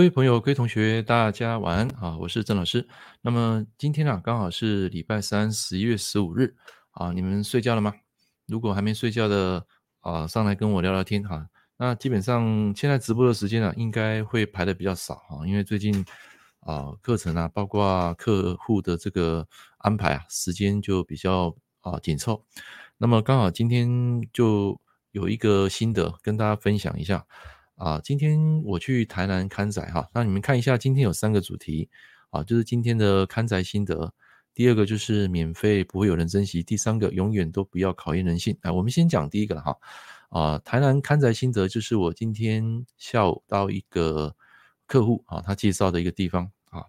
各位朋友、各位同学，大家晚安啊！我是郑老师。那么今天啊，刚好是礼拜三，十一月十五日啊。你们睡觉了吗？如果还没睡觉的啊，上来跟我聊聊天哈。那基本上现在直播的时间啊，应该会排的比较少啊，因为最近啊，课程啊，包括客户的这个安排啊，时间就比较啊紧凑。那么刚好今天就有一个心得跟大家分享一下。啊，今天我去台南看宅哈，那你们看一下，今天有三个主题啊，就是今天的看宅心得，第二个就是免费不会有人珍惜，第三个永远都不要考验人性。啊，我们先讲第一个哈，啊，台南看宅心得就是我今天下午到一个客户啊，他介绍的一个地方啊，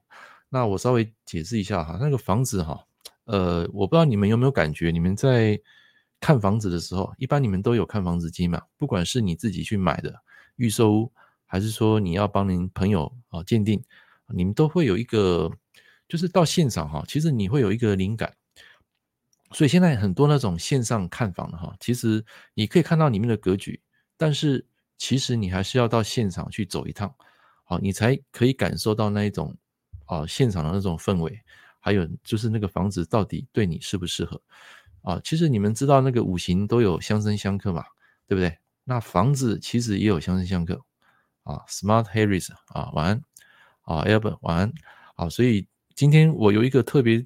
那我稍微解释一下哈，那个房子哈，呃，我不知道你们有没有感觉，你们在看房子的时候，一般你们都有看房子机嘛，不管是你自己去买的。预售屋，还是说你要帮您朋友啊鉴定，你们都会有一个，就是到现场哈，其实你会有一个灵感。所以现在很多那种线上看房的哈，其实你可以看到里面的格局，但是其实你还是要到现场去走一趟，好，你才可以感受到那一种啊现场的那种氛围，还有就是那个房子到底对你适不适合啊。其实你们知道那个五行都有相生相克嘛，对不对？那房子其实也有相生相克啊，Smart Harris 啊，晚安啊，Albert 晚安啊，所以今天我有一个特别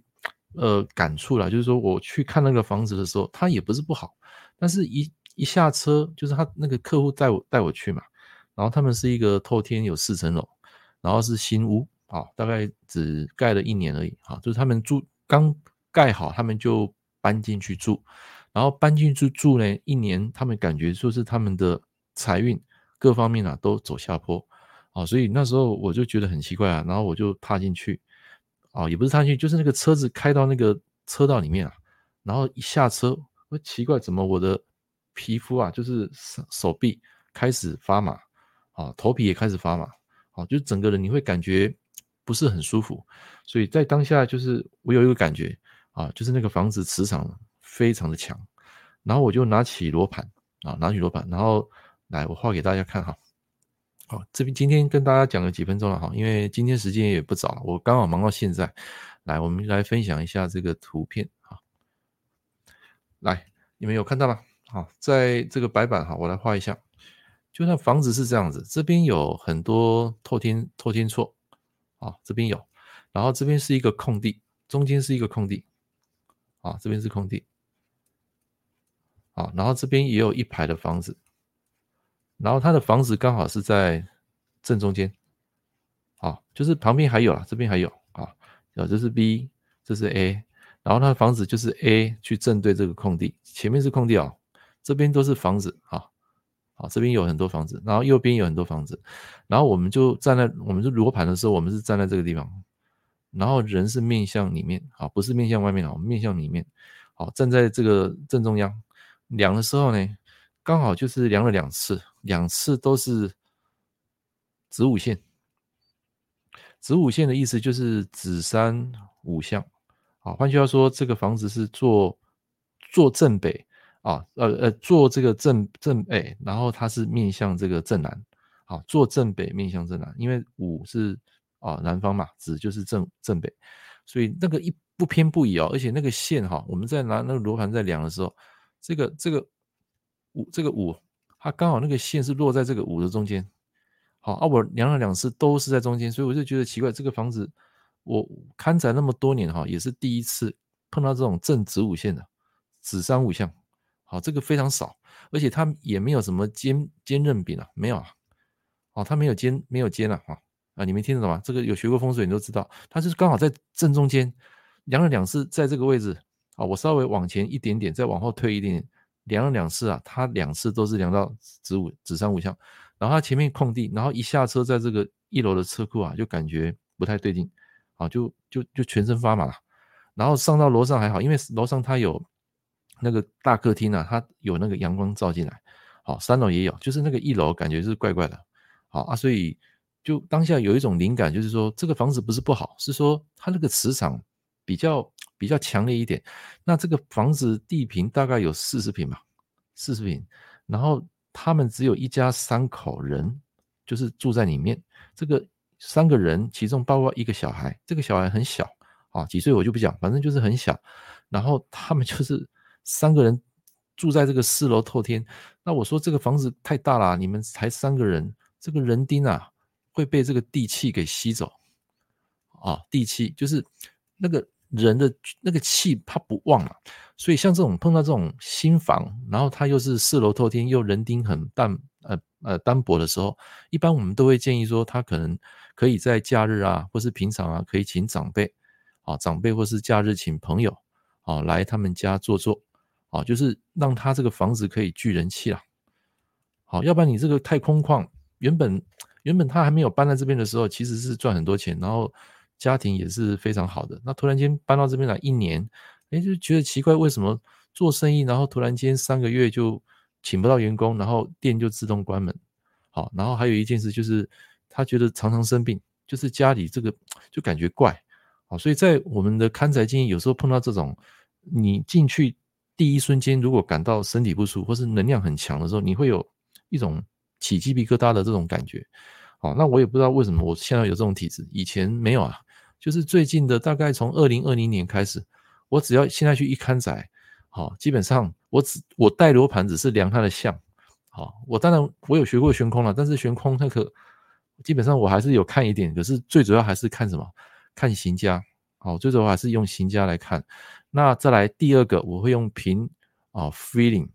呃感触啦，就是说我去看那个房子的时候，它也不是不好，但是一一下车，就是他那个客户带我带我去嘛，然后他们是一个透天有四层楼，然后是新屋啊，大概只盖了一年而已啊，就是他们住刚盖好，他们就搬进去住。然后搬进去住呢，一年他们感觉说是他们的财运各方面啊都走下坡啊，所以那时候我就觉得很奇怪啊，然后我就踏进去啊，也不是踏进去，就是那个车子开到那个车道里面啊，然后一下车，我奇怪怎么我的皮肤啊，就是手手臂开始发麻啊，头皮也开始发麻啊，就整个人你会感觉不是很舒服，所以在当下就是我有一个感觉啊，就是那个房子磁场。非常的强，然后我就拿起罗盘啊，拿起罗盘，然后来我画给大家看哈。好，这边今天跟大家讲了几分钟了哈，因为今天时间也不早了，我刚好忙到现在。来，我们来分享一下这个图片啊。来，你们有看到吗？好，在这个白板哈，我来画一下。就像房子是这样子，这边有很多透天透天错啊，这边有，然后这边是一个空地，中间是一个空地啊，这边是空地。啊，然后这边也有一排的房子，然后他的房子刚好是在正中间，啊，就是旁边还有啊，这边还有啊，啊，这是 B，这是 A，然后他的房子就是 A 去正对这个空地，前面是空地啊，这边都是房子啊，啊，这边有很多房子，然后右边有很多房子，然后我们就站在，我们是罗盘的时候，我们是站在这个地方，然后人是面向里面啊，不是面向外面啊，我们面向里面，好，站在这个正中央。量的时候呢，刚好就是量了两次，两次都是子午线。子午线的意思就是子山午向，啊，换句话说，这个房子是坐坐正北啊，呃呃，坐这个正正北，然后它是面向这个正南，啊，坐正北面向正南，因为午是啊南方嘛，子就是正正北，所以那个一不偏不倚哦，而且那个线哈，我们在拿那个罗盘在量的时候。这个这个五这个五，它刚好那个线是落在这个五的中间，好啊，我量了两次都是在中间，所以我就觉得奇怪，这个房子我看宅那么多年哈，也是第一次碰到这种正子午线的子山午向，好，这个非常少，而且它也没有什么尖尖刃柄啊，没有啊，哦，它没有尖没有尖啊，啊啊，你们听得懂吗？这个有学过风水你都知道，它就是刚好在正中间量了两次，在这个位置。啊，我稍微往前一点点，再往后退一点点，量了两次啊，它两次都是量到子午子山五项，然后它前面空地，然后一下车在这个一楼的车库啊，就感觉不太对劲，啊，就就就全身发麻，然后上到楼上还好，因为楼上它有那个大客厅啊，它有那个阳光照进来，好，三楼也有，就是那个一楼感觉是怪怪的，好啊，所以就当下有一种灵感，就是说这个房子不是不好，是说它那个磁场比较。比较强烈一点，那这个房子地坪大概有四十平吧，四十平，然后他们只有一家三口人，就是住在里面。这个三个人，其中包括一个小孩，这个小孩很小啊，几岁我就不讲，反正就是很小。然后他们就是三个人住在这个四楼透天。那我说这个房子太大了，你们才三个人，这个人丁啊会被这个地气给吸走啊，地气就是那个人的那个气他不旺了。所以像这种碰到这种新房，然后它又是四楼透天，又人丁很淡呃呃单薄的时候，一般我们都会建议说，他可能可以在假日啊，或是平常啊，可以请长辈啊，长辈或是假日请朋友啊来他们家坐坐啊，就是让他这个房子可以聚人气啦。好，要不然你这个太空旷，原本原本他还没有搬在这边的时候，其实是赚很多钱，然后家庭也是非常好的。那突然间搬到这边来一年。哎，就觉得奇怪，为什么做生意，然后突然间三个月就请不到员工，然后店就自动关门？好，然后还有一件事就是，他觉得常常生病，就是家里这个就感觉怪。好，所以在我们的看宅经验，有时候碰到这种，你进去第一瞬间，如果感到身体不舒服，或是能量很强的时候，你会有一种起鸡皮疙瘩的这种感觉。好，那我也不知道为什么我现在有这种体质，以前没有啊，就是最近的大概从二零二零年开始。我只要现在去一看宅，好，基本上我只我带罗盘只是量它的相，好，我当然我有学过悬空了，但是悬空那个基本上我还是有看一点，可是最主要还是看什么？看行家，好，最主要还是用行家来看。那再来第二个，我会用凭啊 feeling，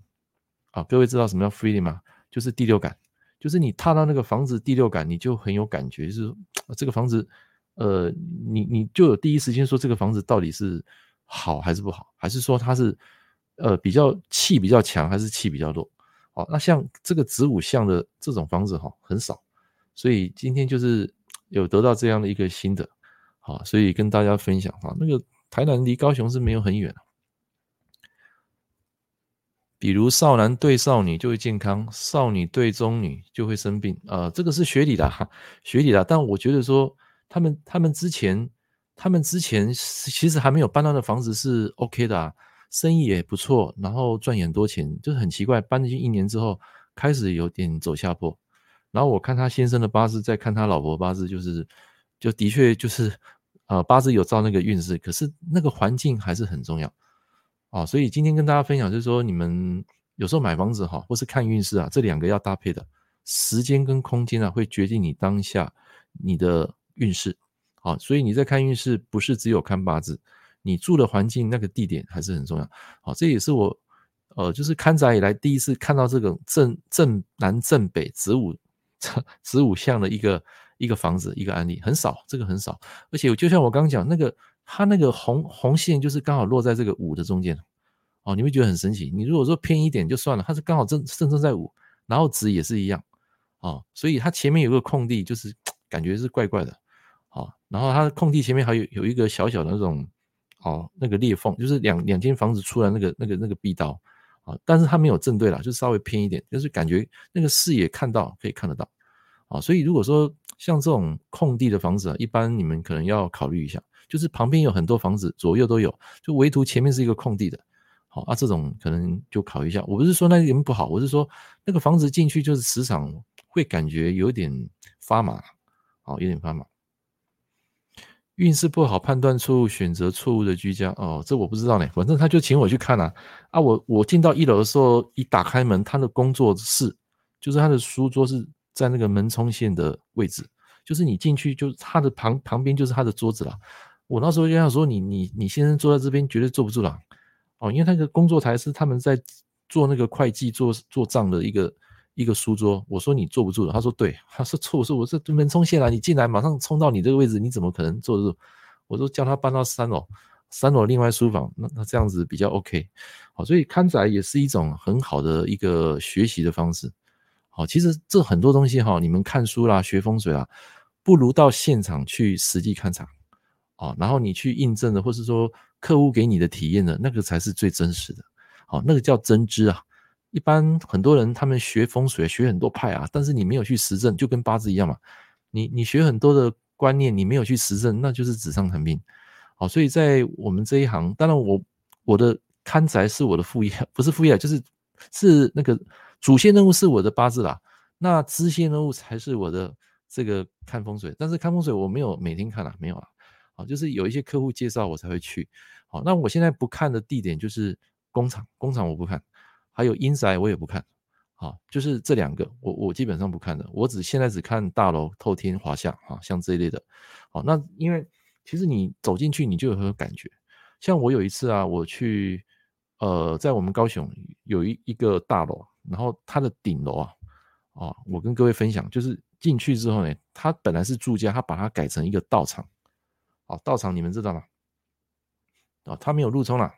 啊，各位知道什么叫 feeling 吗？就是第六感，就是你踏到那个房子第六感，你就很有感觉，就是这个房子，呃，你你就有第一时间说这个房子到底是。好还是不好？还是说它是呃比较气比较强，还是气比较弱？好，那像这个子午相的这种房子哈很少，所以今天就是有得到这样的一个心得，好，所以跟大家分享哈。那个台南离高雄是没有很远，比如少男对少女就会健康，少女对中女就会生病啊，呃，这个是学理的哈，学理的。但我觉得说他们他们之前。他们之前其实还没有搬到的房子是 OK 的啊，生意也不错，然后赚很多钱，就是很奇怪，搬进去一年之后开始有点走下坡。然后我看他先生的八字，再看他老婆八字，就是就的确就是呃八字有照那个运势，可是那个环境还是很重要啊。所以今天跟大家分享就是说，你们有时候买房子哈，或是看运势啊，这两个要搭配的，时间跟空间啊，会决定你当下你的运势。好，所以你在看运势，不是只有看八字，你住的环境那个地点还是很重要。好，这也是我，呃，就是看宅以来第一次看到这个正正南正北子午 子午相的一个一个房子一个案例，很少，这个很少。而且就像我刚刚讲那个，它那个红红线就是刚好落在这个午的中间，哦，你会觉得很神奇。你如果说偏一点就算了，它是刚好正正正在午，然后子也是一样，哦，所以它前面有个空地，就是 感觉是怪怪的。然后它的空地前面还有有一个小小的那种，哦，那个裂缝，就是两两间房子出来那个那个那个壁道，啊，但是它没有正对了，就稍微偏一点，就是感觉那个视野看到可以看得到，啊，所以如果说像这种空地的房子啊，一般你们可能要考虑一下，就是旁边有很多房子，左右都有，就唯独前面是一个空地的，好啊，这种可能就考虑一下。我不是说那点不好，我是说那个房子进去就是磁场会感觉有点发麻，好，有点发麻。运势不好，判断错误，选择错误的居家哦，这我不知道呢。反正他就请我去看啊啊！我我进到一楼的时候，一打开门，他的工作室就是他的书桌是在那个门冲线的位置，就是你进去就他的旁旁边就是他的桌子了。我那时候就想说你，你你先生坐在这边绝对坐不住了哦，因为那个工作台是他们在做那个会计做做账的一个。一个书桌，我说你坐不住了，他说对，他说错，我说我这门冲线来，你进来马上冲到你这个位置，你怎么可能坐得住？我说叫他搬到三楼，三楼另外书房，那那这样子比较 OK。好，所以看宅也是一种很好的一个学习的方式。好，其实这很多东西哈，你们看书啦、学风水啦，不如到现场去实际勘察，啊，然后你去印证的，或是说客户给你的体验的，那个才是最真实的。好，那个叫真知啊。一般很多人他们学风水学很多派啊，但是你没有去实证，就跟八字一样嘛。你你学很多的观念，你没有去实证，那就是纸上谈兵。好，所以在我们这一行，当然我我的看宅是我的副业，不是副业，就是是那个主线任务是我的八字啦。那支线任务才是我的这个看风水，但是看风水我没有每天看了，没有了。好，就是有一些客户介绍我才会去。好，那我现在不看的地点就是工厂，工厂我不看，还有阴宅我也不看。好，就是这两个，我我基本上不看的，我只现在只看大楼、透天、华厦，啊，像这一类的。好，那因为其实你走进去，你就有很有感觉。像我有一次啊，我去，呃，在我们高雄有一一个大楼，然后它的顶楼啊，啊，我跟各位分享，就是进去之后呢，它本来是住家，它把它改成一个道场。好，道场你们知道吗？啊，它没有路冲了，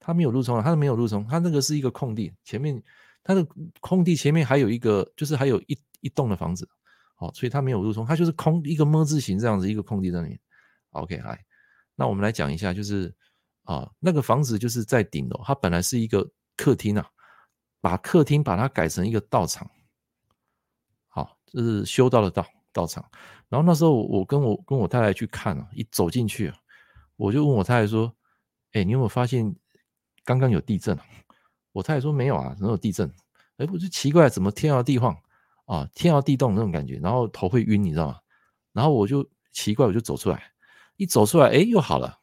它没有路冲了，它没有路冲，它那个是一个空地，前面它的空地前面还有一个，就是还有一一栋的房子，好，所以它没有路冲，它就是空一个么字形这样子一个空地在那里。OK，来，那我们来讲一下，就是啊，那个房子就是在顶楼，它本来是一个客厅啊，把客厅把它改成一个道场，好，这是修道的道道场。然后那时候我跟我跟我太太去看啊，一走进去啊，我就问我太太说：“哎，你有没有发现刚刚有地震啊？”我太太说：“没有啊，没有地震。”哎，我就奇怪，怎么天摇地晃啊，天摇地动那种感觉，然后头会晕，你知道吗？然后我就奇怪，我就走出来，一走出来，哎，又好了。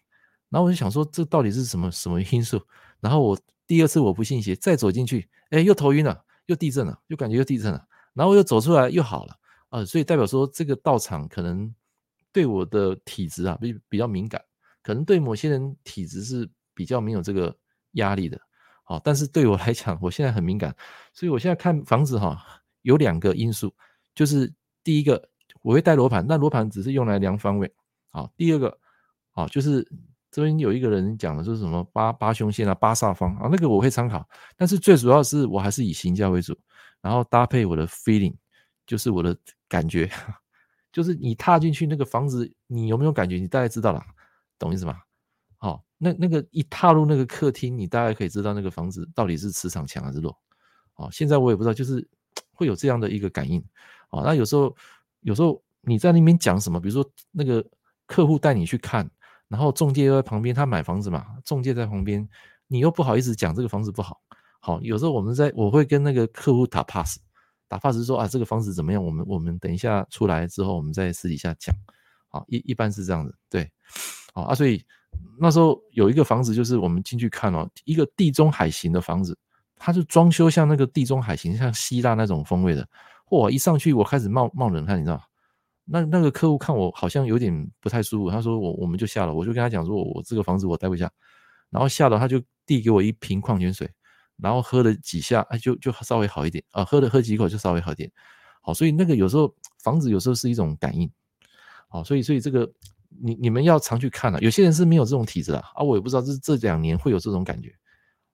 然后我就想说，这到底是什么什么因素？然后我第二次我不信邪，再走进去，哎，又头晕了，又地震了，又感觉又地震了。然后我又走出来，又好了。啊、所以代表说这个道场可能对我的体质啊比比较敏感，可能对某些人体质是比较没有这个压力的。好，但是对我来讲，我现在很敏感，所以我现在看房子哈，有两个因素，就是第一个我会带罗盘，那罗盘只是用来量方位。好，第二个好就是这边有一个人讲的就是什么八八凶线啊、八煞方啊，那个我会参考，但是最主要是我还是以行价为主，然后搭配我的 feeling。就是我的感觉，就是你踏进去那个房子，你有没有感觉？你大概知道了，懂意思吗？那那个一踏入那个客厅，你大概可以知道那个房子到底是磁场强还是弱。好，现在我也不知道，就是 会有这样的一个感应。好，那有时候有时候你在那边讲什么，比如说那个客户带你去看，然后中介又在旁边，他买房子嘛，中介在旁边，你又不好意思讲这个房子不好。好，有时候我们在我会跟那个客户打 pass。打发是说啊，这个房子怎么样？我们我们等一下出来之后，我们再私底下讲。好，一一般是这样子，对，好啊。所以那时候有一个房子，就是我们进去看哦，一个地中海型的房子，它就装修像那个地中海型，像希腊那种风味的。嚯，一上去我开始冒冒冷汗，你知道吗？那那个客户看我好像有点不太舒服，他说我我们就下楼，我就跟他讲说，我这个房子我待不下。然后下楼他就递给我一瓶矿泉水。然后喝了几下，哎，就就稍微好一点啊，喝了喝几口就稍微好一点。好，所以那个有时候房子有时候是一种感应。好，所以所以这个你你们要常去看啊。有些人是没有这种体质的啊，我也不知道这这两年会有这种感觉。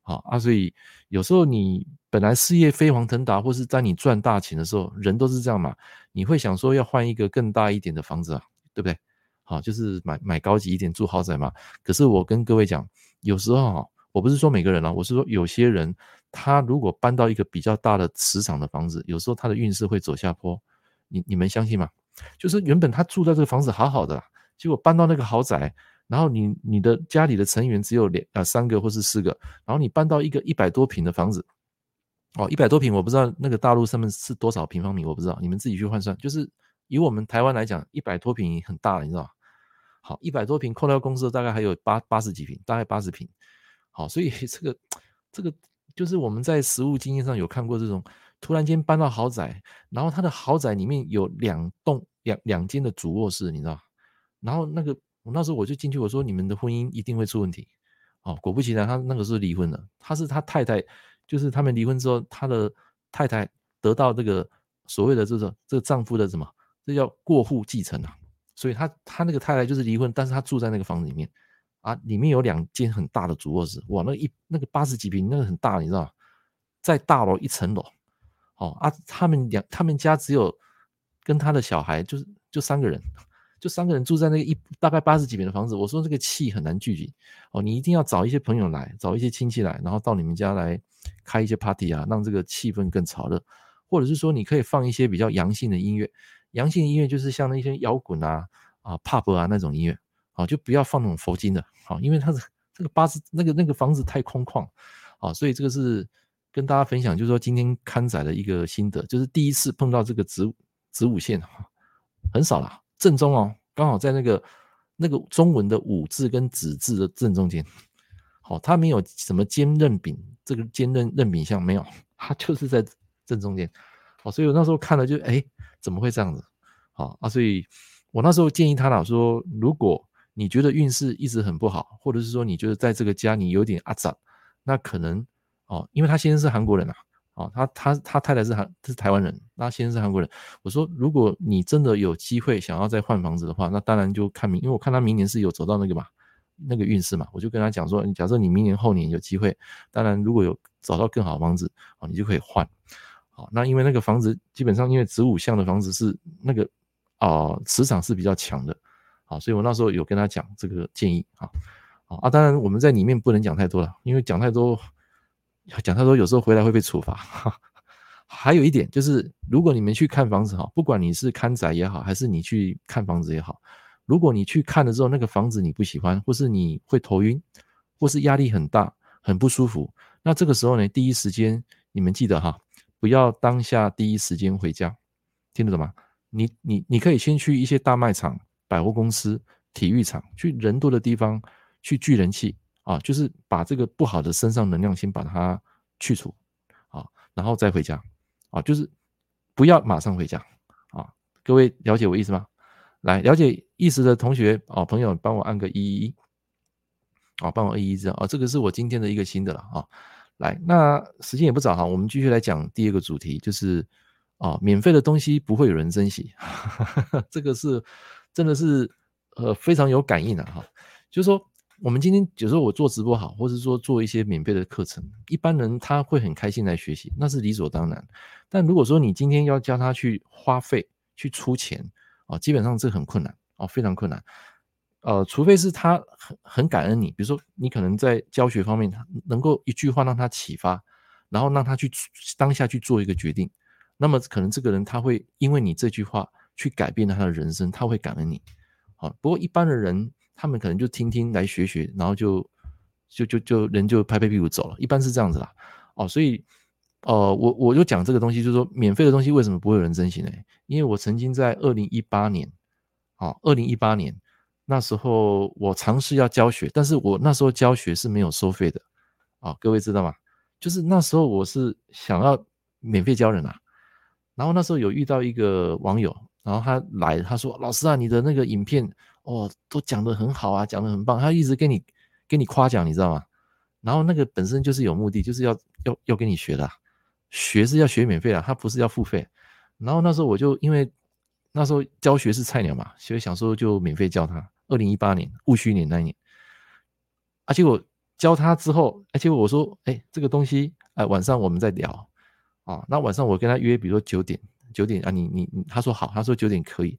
好啊，所以有时候你本来事业飞黄腾达，或是在你赚大钱的时候，人都是这样嘛。你会想说要换一个更大一点的房子啊，对不对？好，就是买买高级一点住豪宅嘛。可是我跟各位讲，有时候哈。我不是说每个人啊，我是说有些人，他如果搬到一个比较大的磁场的房子，有时候他的运势会走下坡。你你们相信吗？就是原本他住在这个房子好好的，结果搬到那个豪宅，然后你你的家里的成员只有两啊三个或是四个，然后你搬到一个一百多平的房子，哦，一百多平我不知道那个大陆上面是多少平方米，我不知道，你们自己去换算。就是以我们台湾来讲，一百多平很大了，你知道吗？好，一百多平扣掉公司大概还有八八十几平，大概八十平。好，所以这个这个就是我们在实物经验上有看过这种突然间搬到豪宅，然后他的豪宅里面有两栋两两间的主卧室，你知道？然后那个我那时候我就进去，我说你们的婚姻一定会出问题。哦，果不其然，他那个时候离婚了。他是他太太，就是他们离婚之后，他的太太得到这个所谓的这个这个丈夫的什么？这叫过户继承啊。所以他他那个太太就是离婚，但是他住在那个房子里面。啊，里面有两间很大的主卧室，哇，那一那个八十几平，那个很大，你知道吗？在大楼一层楼，哦啊，他们两他们家只有跟他的小孩，就是就三个人，就三个人住在那个一大概八十几平的房子。我说这个气很难聚集，哦，你一定要找一些朋友来，找一些亲戚来，然后到你们家来开一些 party 啊，让这个气氛更潮热，或者是说你可以放一些比较阳性的音乐，阳性的音乐就是像那些摇滚啊啊 pop 啊那种音乐。好，就不要放那种佛经的，好，因为它是这个八十那个那个房子太空旷，啊，所以这个是跟大家分享，就是说今天刊载的一个心得，就是第一次碰到这个子子午线，很少啦，正中哦，刚好在那个那个中文的武字跟子字的正中间。好，它没有什么尖刃柄，这个尖刃刃柄像没有，它就是在正中间。好，所以我那时候看了就哎，怎么会这样子？好啊，所以我那时候建议他啦，说如果你觉得运势一直很不好，或者是说你觉得在这个家你有点阿杂，那可能哦，因为他先生是韩国人啊。哦，他他他太太是韩，是台湾人，那先生是韩国人。我说，如果你真的有机会想要再换房子的话，那当然就看明，因为我看他明年是有走到那个嘛，那个运势嘛，我就跟他讲说，你假设你明年后年有机会，当然如果有找到更好的房子，哦，你就可以换。好，那因为那个房子基本上因为子午相的房子是那个啊磁场是比较强的，好，所以我那时候有跟他讲这个建议啊，啊，当然我们在里面不能讲太多了，因为讲太多。讲他说有时候回来会被处罚，还有一点就是，如果你们去看房子哈，不管你是看宅也好，还是你去看房子也好，如果你去看了之后那个房子你不喜欢，或是你会头晕，或是压力很大，很不舒服，那这个时候呢，第一时间你们记得哈，不要当下第一时间回家，听得懂吗？你你你可以先去一些大卖场、百货公司、体育场，去人多的地方去聚人气。啊，就是把这个不好的身上能量先把它去除，啊，然后再回家，啊，就是不要马上回家，啊，各位了解我意思吗？来，了解意思的同学，啊，朋友帮我按个一一一，啊，帮我一一这样，啊，这个是我今天的一个新的了，啊，来，那时间也不早哈，我们继续来讲第二个主题，就是啊，免费的东西不会有人珍惜，这个是真的是呃非常有感应的哈，就是说。我们今天有时候我做直播好，或者说做一些免费的课程，一般人他会很开心来学习，那是理所当然。但如果说你今天要叫他去花费、去出钱啊，基本上这很困难啊，非常困难。呃，除非是他很很感恩你，比如说你可能在教学方面他，能够一句话让他启发，然后让他去当下去做一个决定，那么可能这个人他会因为你这句话去改变了他的人生，他会感恩你。好，不过一般的人。他们可能就听听来学学，然后就就就就人就拍拍屁股走了，一般是这样子啦。哦，所以，呃，我我就讲这个东西，就是说免费的东西为什么不会有人珍惜呢？因为我曾经在二零一八年，啊，二零一八年那时候我尝试要教学，但是我那时候教学是没有收费的，啊，各位知道吗？就是那时候我是想要免费教人啊，然后那时候有遇到一个网友，然后他来，他说：“老师啊，你的那个影片。”哦，都讲得很好啊，讲得很棒，他一直给你给你夸奖，你知道吗？然后那个本身就是有目的，就是要要要跟你学的，学是要学免费的，他不是要付费。然后那时候我就因为那时候教学是菜鸟嘛，所以想说就免费教他。二零一八年戊戌年那一年，而且我教他之后，而且我说，哎，这个东西，哎，晚上我们再聊啊。那晚上我跟他约，比如说九点，九点啊，你你你，他说好，他说九点可以。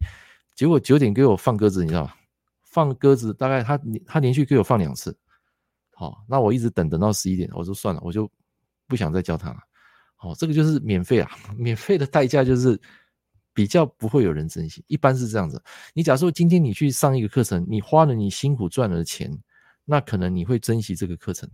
结果九点给我放鸽子，你知道吗？放鸽子大概他他连续给我放两次，好，那我一直等等到十一点，我说算了，我就不想再教他了。好，这个就是免费啊，免费的代价就是比较不会有人珍惜，一般是这样子。你假如说今天你去上一个课程，你花了你辛苦赚了的钱，那可能你会珍惜这个课程，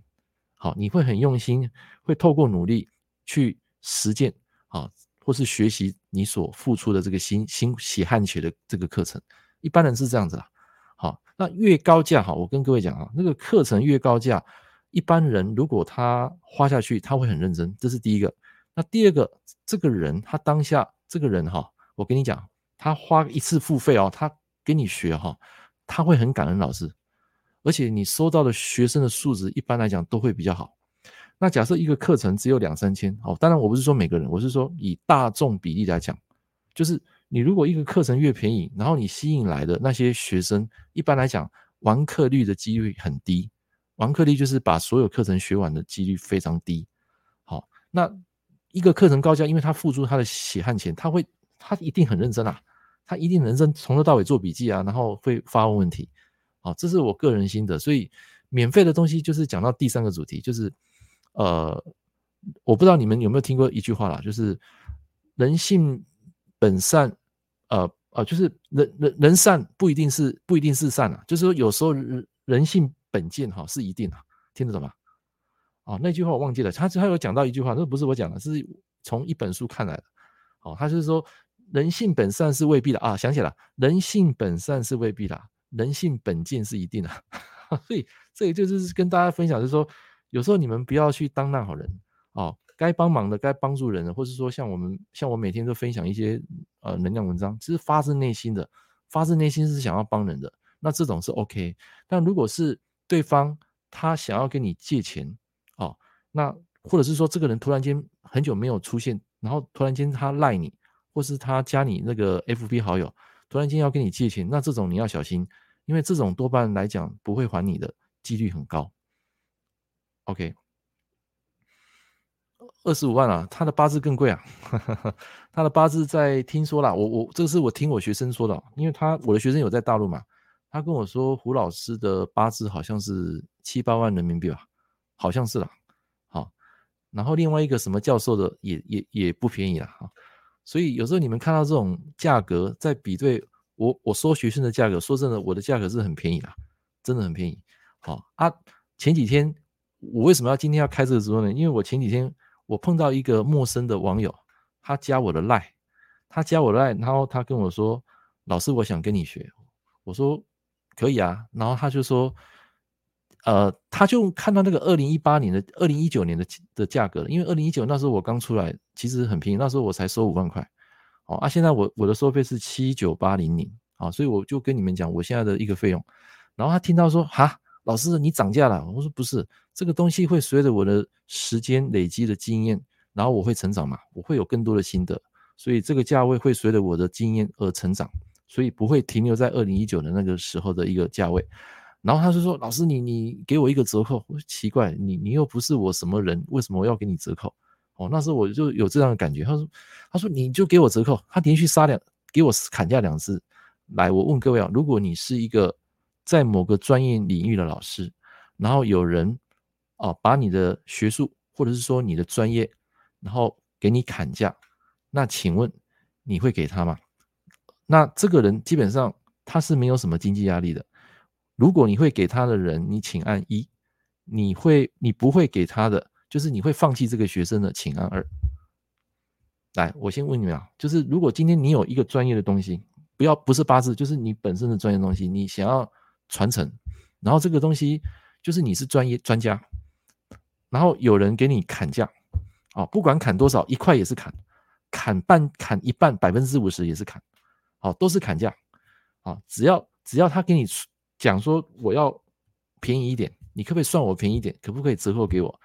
好，你会很用心，会透过努力去实践，好。或是学习你所付出的这个心心血汗钱的这个课程，一般人是这样子啦。好，那越高价哈，我跟各位讲啊，那个课程越高价，一般人如果他花下去，他会很认真，这是第一个。那第二个，这个人他当下这个人哈，我跟你讲，他花一次付费哦，他跟你学哈，他会很感恩老师，而且你收到的学生的素质一般来讲都会比较好。那假设一个课程只有两三千，哦，当然我不是说每个人，我是说以大众比例来讲，就是你如果一个课程越便宜，然后你吸引来的那些学生，一般来讲完课率的几率很低，完课率就是把所有课程学完的几率非常低。好，那一个课程高价，因为他付出他的血汗钱，他会他一定很认真啊，他一定认真从头到尾做笔记啊，然后会发问问题。好，这是我个人心得，所以免费的东西就是讲到第三个主题，就是。呃，我不知道你们有没有听过一句话啦，就是人性本善，呃呃，就是人人人善不一定是不一定是善啊，就是说有时候人人性本贱哈是一定啊，听得懂吗？哦，那句话我忘记了，他他有讲到一句话，那不是我讲的，是从一本书看来的。哦，他就是说人性本善是未必的啊，想起来了，人性本善是未必的，人性本贱是一定的。所以这也就是跟大家分享，就是说，有时候你们不要去当烂好人哦，该帮忙的，该帮助人的，或是说像我们，像我每天都分享一些呃能量文章，其实发自内心的，发自内心是想要帮人的，那这种是 OK。但如果是对方他想要跟你借钱哦，那或者是说这个人突然间很久没有出现，然后突然间他赖你，或是他加你那个 FB 好友，突然间要跟你借钱，那这种你要小心。因为这种多半来讲不会还你的几率很高。OK，二十五万啊，他的八字更贵啊，他的八字在听说啦，我我这个是我听我学生说的，因为他我的学生有在大陆嘛，他跟我说胡老师的八字好像是七八万人民币吧，好像是啦。好，然后另外一个什么教授的也也也不便宜啦。哈，所以有时候你们看到这种价格在比对。我我收学生的价格，说真的，我的价格是很便宜的，真的很便宜。好啊，前几天我为什么要今天要开这个直播呢？因为我前几天我碰到一个陌生的网友，他加我的赖，他加我的赖，然后他跟我说：“老师，我想跟你学。”我说：“可以啊。”然后他就说：“呃，他就看到那个二零一八年的、二零一九年的的价格了，因为二零一九那时候我刚出来，其实很便宜，那时候我才收五万块。”哦啊，现在我我的收费是七九八零零啊，所以我就跟你们讲我现在的一个费用。然后他听到说哈，老师你涨价了，我说不是，这个东西会随着我的时间累积的经验，然后我会成长嘛，我会有更多的心得，所以这个价位会随着我的经验而成长，所以不会停留在二零一九的那个时候的一个价位。然后他就说，老师你你给我一个折扣，我说奇怪，你你又不是我什么人，为什么我要给你折扣？哦，那时候我就有这样的感觉。他说：“他说你就给我折扣。”他连续杀两，给我砍价两次。来，我问各位啊，如果你是一个在某个专业领域的老师，然后有人啊把你的学术或者是说你的专业，然后给你砍价，那请问你会给他吗？那这个人基本上他是没有什么经济压力的。如果你会给他的人，你请按一；你会你不会给他的。就是你会放弃这个学生的，请按二。来，我先问你们啊，就是如果今天你有一个专业的东西，不要不是八字，就是你本身的专业东西，你想要传承，然后这个东西就是你是专业专家，然后有人给你砍价，啊，不管砍多少，一块也是砍，砍半砍一半，百分之五十也是砍，好，都是砍价，啊，只要只要他给你讲说我要便宜一点，你可不可以算我便宜一点？可不可以折扣给我？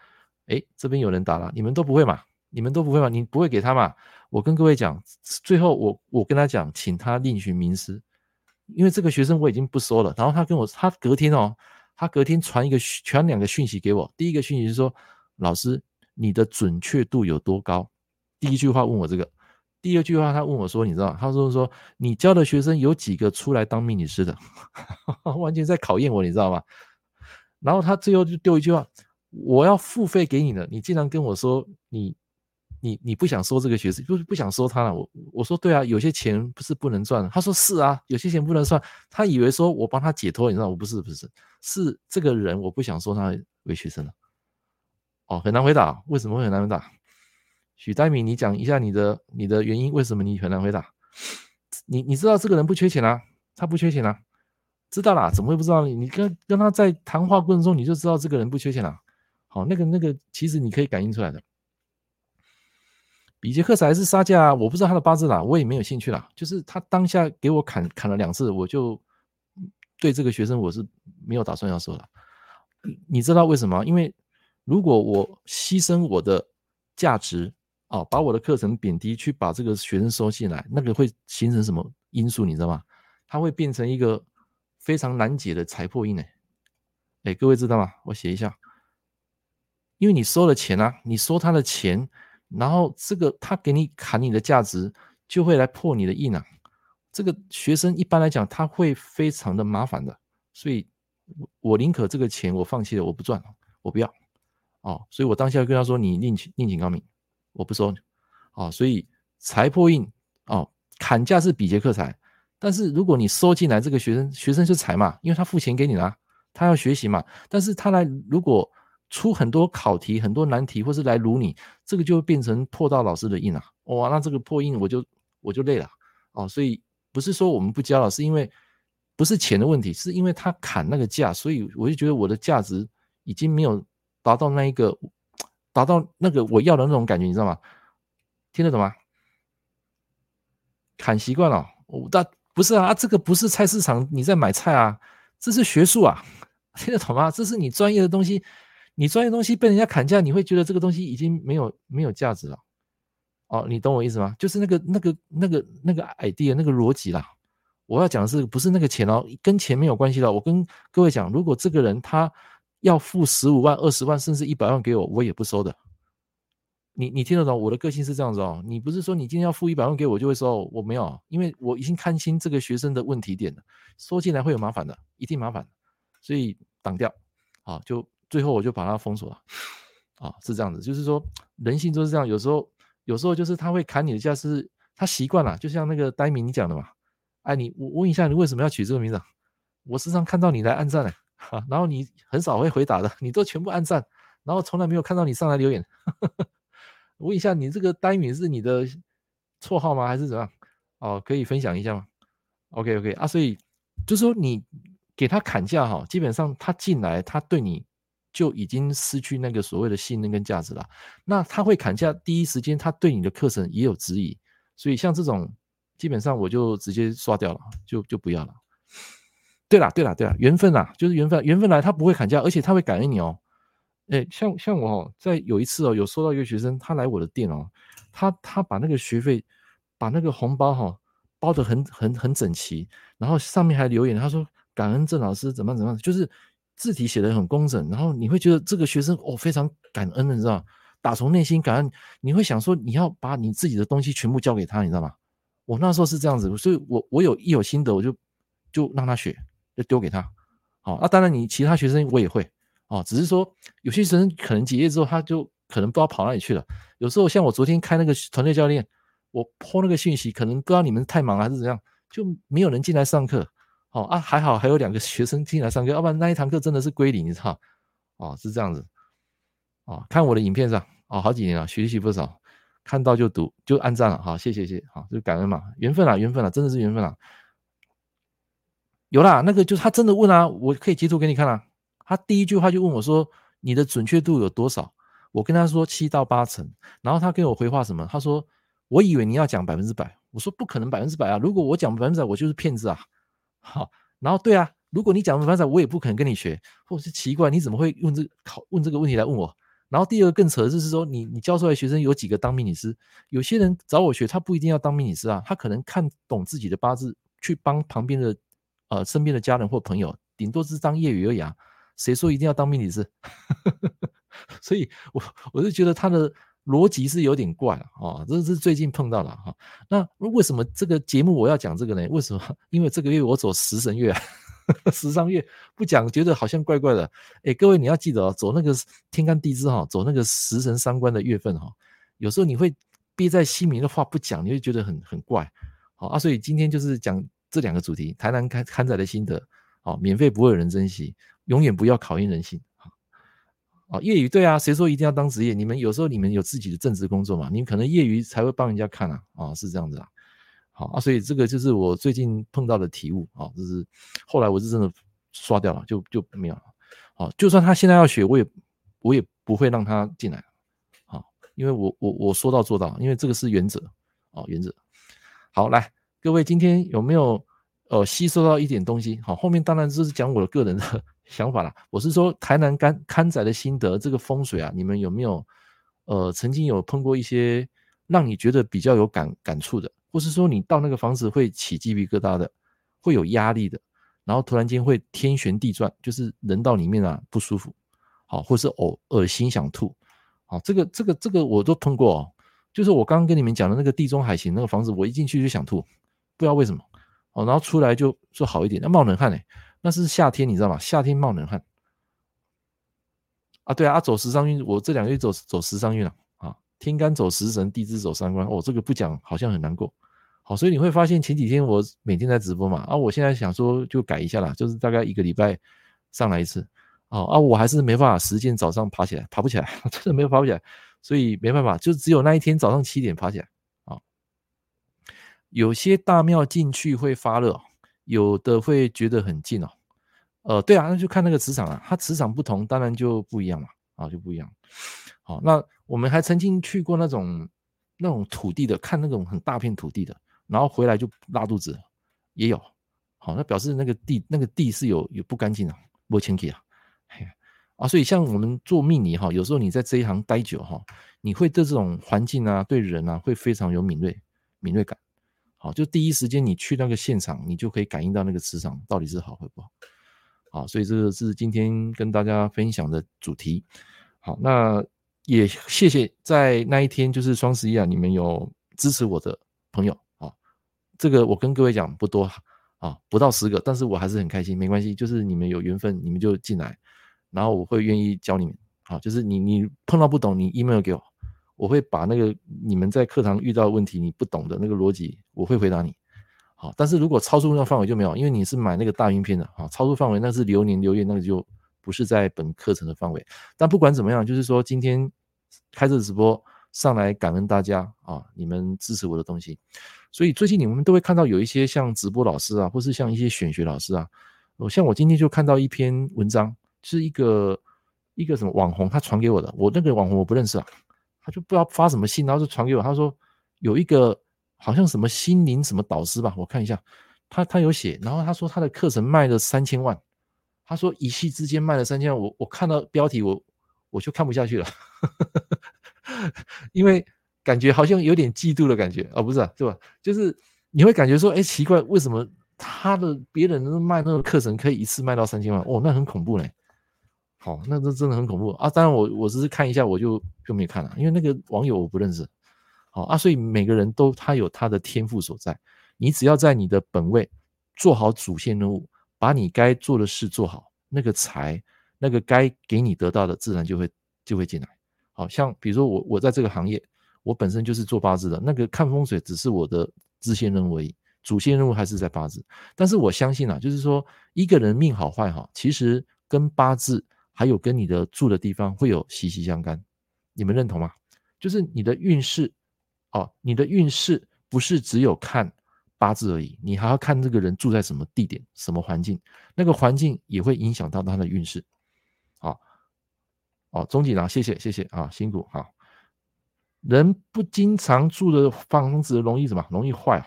哎，这边有人打了，你们都不会嘛？你们都不会嘛？你不会给他嘛？我跟各位讲，最后我我跟他讲，请他另寻名师，因为这个学生我已经不收了。然后他跟我，他隔天哦，他隔天传一个传两个讯息给我。第一个讯息是说，老师你的准确度有多高？第一句话问我这个，第二句话他问我说，你知道，他说说你教的学生有几个出来当命理师的？完全在考验我，你知道吗？然后他最后就丢一句话。我要付费给你的，你竟然跟我说你你你不想收这个学生，就是不想收他了。我我说对啊，有些钱不是不能赚。他说是啊，有些钱不能算。他以为说我帮他解脱，你知道我不是不是，是这个人我不想收他为学生了。哦，很难回答，为什么会很难回答？许代明，你讲一下你的你的原因，为什么你很难回答？你你知道这个人不缺钱啊，他不缺钱啊，知道啦，怎么会不知道？你跟跟他在谈话过程中你就知道这个人不缺钱啦。好，那个那个，其实你可以感应出来的。比劫克财是杀价，我不知道他的八字啦，我也没有兴趣啦。就是他当下给我砍砍了两次，我就对这个学生我是没有打算要收了。你知道为什么？因为如果我牺牲我的价值啊，把我的课程贬低，去把这个学生收进来，那个会形成什么因素？你知道吗？它会变成一个非常难解的财破印呢。哎，各位知道吗？我写一下。因为你收了钱啊，你收他的钱，然后这个他给你砍你的价值，就会来破你的印啊。这个学生一般来讲他会非常的麻烦的，所以我宁可这个钱我放弃了，我不赚，我不要哦。所以我当下跟他说：“你另请另请高明，我不收。”哦，所以财破印哦，砍价是比劫克财，但是如果你收进来这个学生，学生是财嘛，因为他付钱给你了，他要学习嘛，但是他来如果。出很多考题，很多难题，或是来卢你，这个就变成破到老师的印了。哇，那这个破印我就我就累了哦。所以不是说我们不教了，是因为不是钱的问题，是因为他砍那个价，所以我就觉得我的价值已经没有达到那一个，达到那个我要的那种感觉，你知道吗？听得懂吗？砍习惯了，我但不是啊，这个不是菜市场你在买菜啊，这是学术啊，听得懂吗？这是你专业的东西，你专业东西被人家砍价，你会觉得这个东西已经没有没有价值了。哦，你懂我意思吗？就是那个那个那个那个 idea 那个逻辑啦。我要讲的是不是那个钱哦，跟钱没有关系的。我跟各位讲，如果这个人他要付十五万、二十万，甚至一百万给我，我也不收的。你你听得懂？我的个性是这样子哦。你不是说你今天要付一百万给我就会收，我没有，因为我已经看清这个学生的问题点了，收进来会有麻烦的，一定麻烦，所以挡掉。啊，就最后我就把它封锁了。啊，是这样子，就是说人性就是这样，有时候有时候就是他会砍你的价，是他习惯了，就像那个呆米你讲的嘛。哎，你我问一下，你为什么要取这个名字？我时常看到你来按赞呢，哈，然后你很少会回答的，你都全部按赞，然后从来没有看到你上来留言。我问一下，你这个呆米是你的绰号吗？还是怎样？哦，可以分享一下吗？OK OK 啊，所以就是说你给他砍价哈，基本上他进来，他对你就已经失去那个所谓的信任跟价值了。那他会砍价，第一时间他对你的课程也有质疑，所以像这种。基本上我就直接刷掉了，就就不要了。对啦，对啦，对啦，缘分啦，就是缘分，缘分来他不会砍价，而且他会感恩你哦。哎，像像我哦，在有一次哦，有收到一个学生，他来我的店哦，他他把那个学费，把那个红包哈包得很很很整齐，然后上面还留言，他说感恩郑老师怎么怎么样，就是字体写得很工整，然后你会觉得这个学生哦非常感恩的，你知道吗？打从内心感恩，你会想说你要把你自己的东西全部交给他，你知道吗？我那时候是这样子，所以我我有一有心得，我就就让他学，就丢给他。好，那当然你其他学生我也会，哦，只是说有些学生可能结业之后他就可能不知道跑哪里去了。有时候像我昨天开那个团队教练，我 po 那个讯息，可能不知道你们太忙还是怎样，就没有人进来上课。哦啊，还好还有两个学生进来上课，要不然那一堂课真的是归零，你知道？哦，是这样子。哦，看我的影片上，哦，好几年了，学习不少。看到就读就按赞了，好，谢谢谢谢，好，就感恩嘛，缘分啊，缘分啊，真的是缘分啊。有啦，那个就他真的问啊，我可以截图给你看啊。他第一句话就问我说：“你的准确度有多少？”我跟他说七到八成，然后他给我回话什么？他说：“我以为你要讲百分之百。”我说：“不可能百分之百啊！如果我讲百分之百，我就是骗子啊！”好，然后对啊，如果你讲百分之百，我也不可能跟你学。或者是奇怪，你怎么会用这个考问这个问题来问我？然后第二个更扯的就是说，你你教出来的学生有几个当命理师？有些人找我学，他不一定要当命理师啊，他可能看懂自己的八字，去帮旁边的呃身边的家人或朋友，顶多是当业余而已啊。谁说一定要当命理师？所以我我就觉得他的逻辑是有点怪啊、哦，这是最近碰到了哈、哦。那为什么这个节目我要讲这个呢？为什么？因为这个月我走食神月啊。食伤月不讲，觉得好像怪怪的。哎，各位你要记得哦，走那个天干地支哈，走那个食神伤官的月份哈，有时候你会憋在心里的话不讲，你会觉得很很怪。好啊，所以今天就是讲这两个主题：台南刊刊载的心得。好，免费不会有人珍惜，永远不要考验人性。啊，业余对啊，谁说一定要当职业？你们有时候你们有自己的正职工作嘛，你们可能业余才会帮人家看啊。啊，是这样子啊。好啊，所以这个就是我最近碰到的体悟啊，就是后来我是真的刷掉了，就就没有了。好，就算他现在要学，我也我也不会让他进来。好，因为我我我说到做到，因为这个是原则啊，原则。好，来各位今天有没有呃吸收到一点东西？好，后面当然就是讲我的个人的想法啦。我是说台南刊刊载的心得，这个风水啊，你们有没有呃曾经有碰过一些让你觉得比较有感感触的？或是说你到那个房子会起鸡皮疙瘩的，会有压力的，然后突然间会天旋地转，就是人到里面啊不舒服，好，或是呕恶心想吐，好，这个这个这个我都碰过哦，就是我刚刚跟你们讲的那个地中海型那个房子，我一进去就想吐，不知道为什么，哦，然后出来就说好一点，那冒冷汗诶，那是夏天你知道吗？夏天冒冷汗，啊对啊，走十伤运，我这两个月走走十伤运了，啊，天干走食神，地支走三官，哦，这个不讲好像很难过。好，所以你会发现前几天我每天在直播嘛，啊，我现在想说就改一下啦，就是大概一个礼拜上来一次，啊啊，我还是没办法时间早上爬起来，爬不起来，真的没有爬不起来，所以没办法，就只有那一天早上七点爬起来，啊，有些大庙进去会发热，有的会觉得很近哦。呃，对啊，那就看那个磁场啊，它磁场不同，当然就不一样嘛，啊，就不一样。好，那我们还曾经去过那种那种土地的，看那种很大片土地的，然后回来就拉肚子，也有。好，那表示那个地那个地是有有不干净的，不清洁啊。啊，所以像我们做命理哈，有时候你在这一行待久哈，你会对这种环境啊，对人啊，会非常有敏锐敏锐感。好，就第一时间你去那个现场，你就可以感应到那个磁场到底是好或不好。好，所以这个是今天跟大家分享的主题。好，那也谢谢在那一天就是双十一啊，你们有支持我的朋友啊。这个我跟各位讲不多啊，不到十个，但是我还是很开心，没关系，就是你们有缘分，你们就进来，然后我会愿意教你们。好，就是你你碰到不懂，你 email 给我，我会把那个你们在课堂遇到的问题，你不懂的那个逻辑，我会回答你。好，但是如果超出那个范围就没有，因为你是买那个大运片的啊，超出范围那是流年流月，那个就不是在本课程的范围。但不管怎么样，就是说今天开这个直播上来感恩大家啊，你们支持我的东西。所以最近你们都会看到有一些像直播老师啊，或是像一些选学老师啊，我像我今天就看到一篇文章，是一个一个什么网红他传给我的，我那个网红我不认识啊，他就不知道发什么信，然后就传给我，他说有一个。好像什么心灵什么导师吧，我看一下，他他有写，然后他说他的课程卖了三千万，他说一夕之间卖了三千万，我我看到标题我我就看不下去了，因为感觉好像有点嫉妒的感觉，哦不是啊，对吧？就是你会感觉说，哎奇怪，为什么他的别人卖那个课程可以一次卖到三千万？哦，那很恐怖嘞，好，那这真的很恐怖啊！当然我我只是看一下，我就就没看了，因为那个网友我不认识。好啊，所以每个人都他有他的天赋所在，你只要在你的本位做好主线任务，把你该做的事做好，那个财，那个该给你得到的，自然就会就会进来。好像比如说我我在这个行业，我本身就是做八字的，那个看风水只是我的支线任务而已，主线任务还是在八字。但是我相信啊，就是说一个人命好坏哈，其实跟八字还有跟你的住的地方会有息息相关。你们认同吗？就是你的运势。哦，你的运势不是只有看八字而已，你还要看这个人住在什么地点、什么环境，那个环境也会影响到他的运势。好，哦，钟锦郎，谢谢谢谢啊，辛苦啊。人不经常住的房子容易什么？容易坏啊。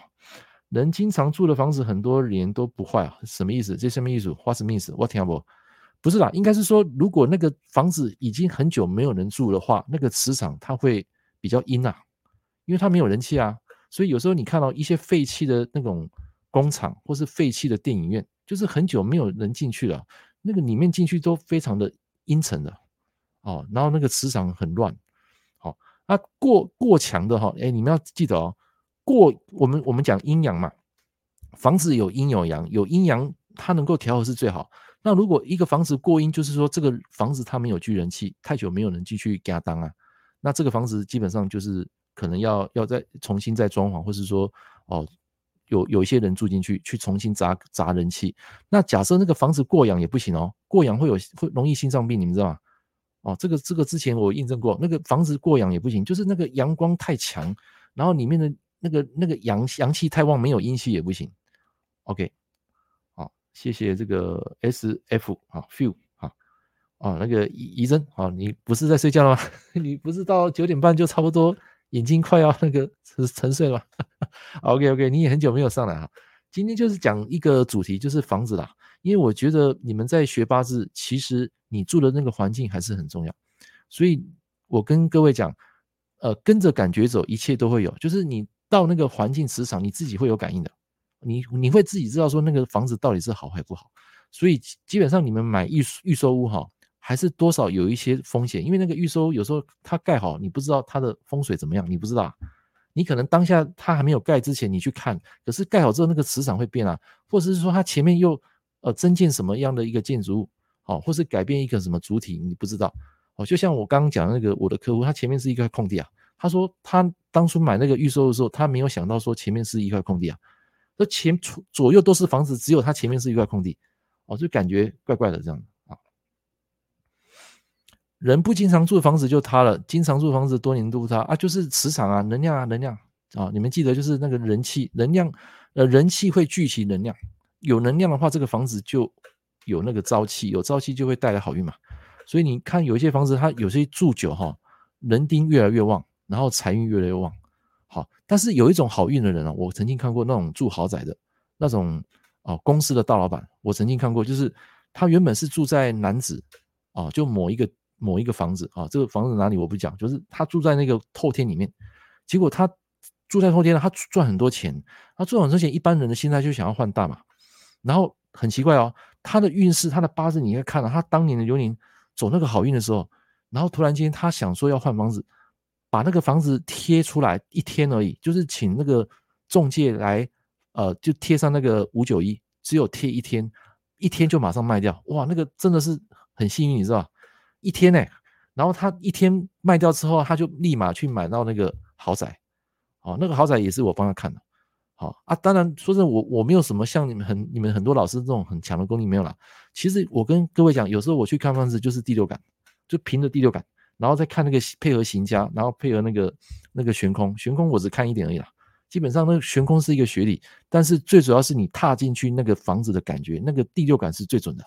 人经常住的房子很多年都不坏啊，什么意思？这什么意思？What's the means？我听不，不是啦，应该是说，如果那个房子已经很久没有人住的话，那个磁场它会比较阴啊。因为它没有人气啊，所以有时候你看到一些废弃的那种工厂，或是废弃的电影院，就是很久没有人进去了，那个里面进去都非常的阴沉的哦，然后那个磁场很乱，好，那过过强的哈，哎，你们要记得哦，过我们我们讲阴阳嘛，房子有阴有阳，有阴阳它能够调和是最好。那如果一个房子过阴，就是说这个房子它没有聚人气，太久没有人继续给它当啊，那这个房子基本上就是。可能要要再重新再装潢，或是说哦，有有一些人住进去，去重新砸砸人气。那假设那个房子过阳也不行哦，过阳会有会容易心脏病，你们知道吗？哦，这个这个之前我印证过，那个房子过阳也不行，就是那个阳光太强，然后里面的那个那个阳阳气太旺，没有阴气也不行。OK，谢谢这个 SF 啊，Few 啊，啊那个怡怡珍啊，你不是在睡觉了吗？你不是到九点半就差不多？眼睛快要那个沉沉睡了吗，OK OK，你也很久没有上来哈。今天就是讲一个主题，就是房子啦。因为我觉得你们在学八字，其实你住的那个环境还是很重要。所以我跟各位讲，呃，跟着感觉走，一切都会有。就是你到那个环境磁场，你自己会有感应的。你你会自己知道说那个房子到底是好还不好。所以基本上你们买预预售屋哈。还是多少有一些风险，因为那个预售屋有时候它盖好，你不知道它的风水怎么样，你不知道，你可能当下它还没有盖之前你去看，可是盖好之后那个磁场会变啊，或者是说它前面又呃增建什么样的一个建筑物，哦，或是改变一个什么主体，你不知道，哦，就像我刚刚讲的那个我的客户，他前面是一块空地啊，他说他当初买那个预售的时候，他没有想到说前面是一块空地啊，那前左右都是房子，只有它前面是一块空地，哦，就感觉怪怪的这样啊。人不经常住房子就塌了，经常住房子多年都不塌啊，就是磁场啊，能量啊，能量，啊，你们记得就是那个人气能量，呃，人气会聚集能量，有能量的话，这个房子就有那个朝气，有朝气就会带来好运嘛。所以你看有一些房子，它有些住久哈，人丁越来越旺，然后财运越来越旺。但是有一种好运的人啊，我曾经看过那种住豪宅的那种哦，公司的大老板，我曾经看过，就是他原本是住在楠梓啊，就某一个某一个房子啊，这个房子哪里我不讲，就是他住在那个透天里面，结果他住在透天，他赚很多钱，他赚很多钱，一般人的心态就想要换大嘛，然后很奇怪哦，他的运势，他的八字你应该看了，他当年的流年。走那个好运的时候，然后突然间他想说要换房子，把那个房子贴出来一天而已，就是请那个中介来，呃，就贴上那个五九一，只有贴一天，一天就马上卖掉，哇，那个真的是很幸运，你知道，一天呢，然后他一天卖掉之后，他就立马去买到那个豪宅，哦，那个豪宅也是我帮他看的。好啊，当然说真的，我我没有什么像你们很你们很多老师这种很强的功力没有啦。其实我跟各位讲，有时候我去看房子就是第六感，就凭着第六感，然后再看那个配合行家，然后配合那个那个悬空，悬空我只看一点而已啦。基本上那个悬空是一个学理，但是最主要是你踏进去那个房子的感觉，那个第六感是最准的。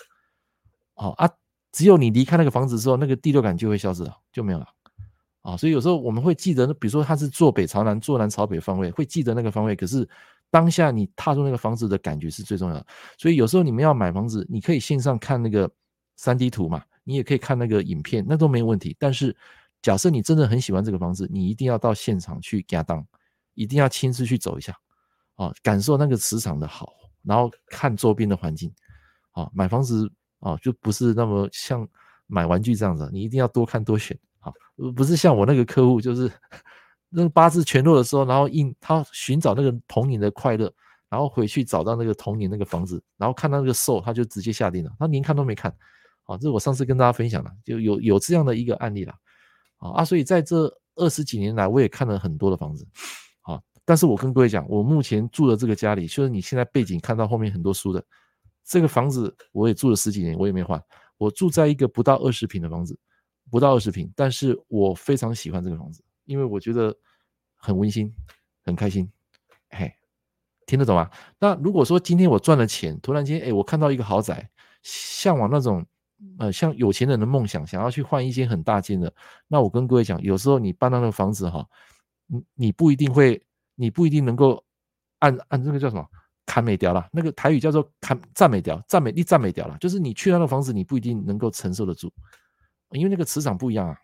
好啊，只有你离开那个房子之后，那个第六感就会消失了，就没有了。啊，所以有时候我们会记得，比如说他是坐北朝南，坐南朝北方位，会记得那个方位。可是当下你踏入那个房子的感觉是最重要的。所以有时候你们要买房子，你可以线上看那个三 D 图嘛，你也可以看那个影片，那都没问题。但是假设你真的很喜欢这个房子，你一定要到现场去给他当，一定要亲自去走一下，啊，感受那个磁场的好，然后看周边的环境，啊，买房子啊就不是那么像买玩具这样子，你一定要多看多选。好，不是像我那个客户，就是那个八字全弱的时候，然后印他寻找那个童年的快乐，然后回去找到那个童年那个房子，然后看到那个售，他就直接下定了，他连看都没看。啊，这是我上次跟大家分享的，就有有这样的一个案例了。啊，所以在这二十几年来，我也看了很多的房子。啊，但是我跟各位讲，我目前住的这个家里，就是你现在背景看到后面很多书的这个房子，我也住了十几年，我也没换。我住在一个不到二十平的房子。不到二十平，但是我非常喜欢这个房子，因为我觉得很温馨，很开心，嘿，听得懂吗？那如果说今天我赚了钱，突然间，哎，我看到一个豪宅，向往那种，呃，像有钱人的梦想，想要去换一间很大间的，那我跟各位讲，有时候你搬到那个房子哈，你你不一定会，你不一定能够按按这个叫什么，砍美掉了，那个台语叫做砍赞美掉，赞美你赞美掉了，就是你去那个房子，你不一定能够承受得住。因为那个磁场不一样啊，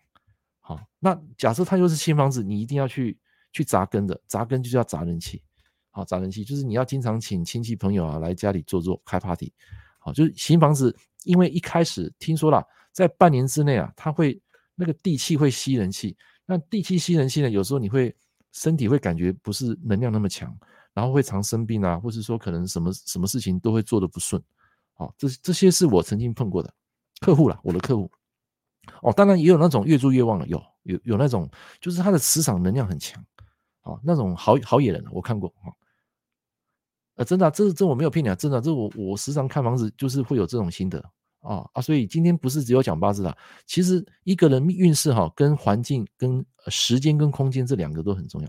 好，那假设它又是新房子，你一定要去去扎根的，扎根就叫砸人气，好，砸人气就是你要经常请亲戚朋友啊来家里坐坐开 party，好，就是新房子，因为一开始听说了，在半年之内啊，它会那个地气会吸人气，那地气吸人气呢，有时候你会身体会感觉不是能量那么强，然后会常生病啊，或是说可能什么什么事情都会做得不顺，好，这这些是我曾经碰过的客户啦，我的客户。哦，当然也有那种越住越旺的，有有有那种，就是他的磁场能量很强，哦，那种好好野人，我看过啊，呃，真的、这这我没有骗你啊，真的、这我我时常看房子就是会有这种心得啊啊，所以今天不是只有讲八字的，其实一个人运势哈，跟环境、跟时间、跟空间这两个都很重要。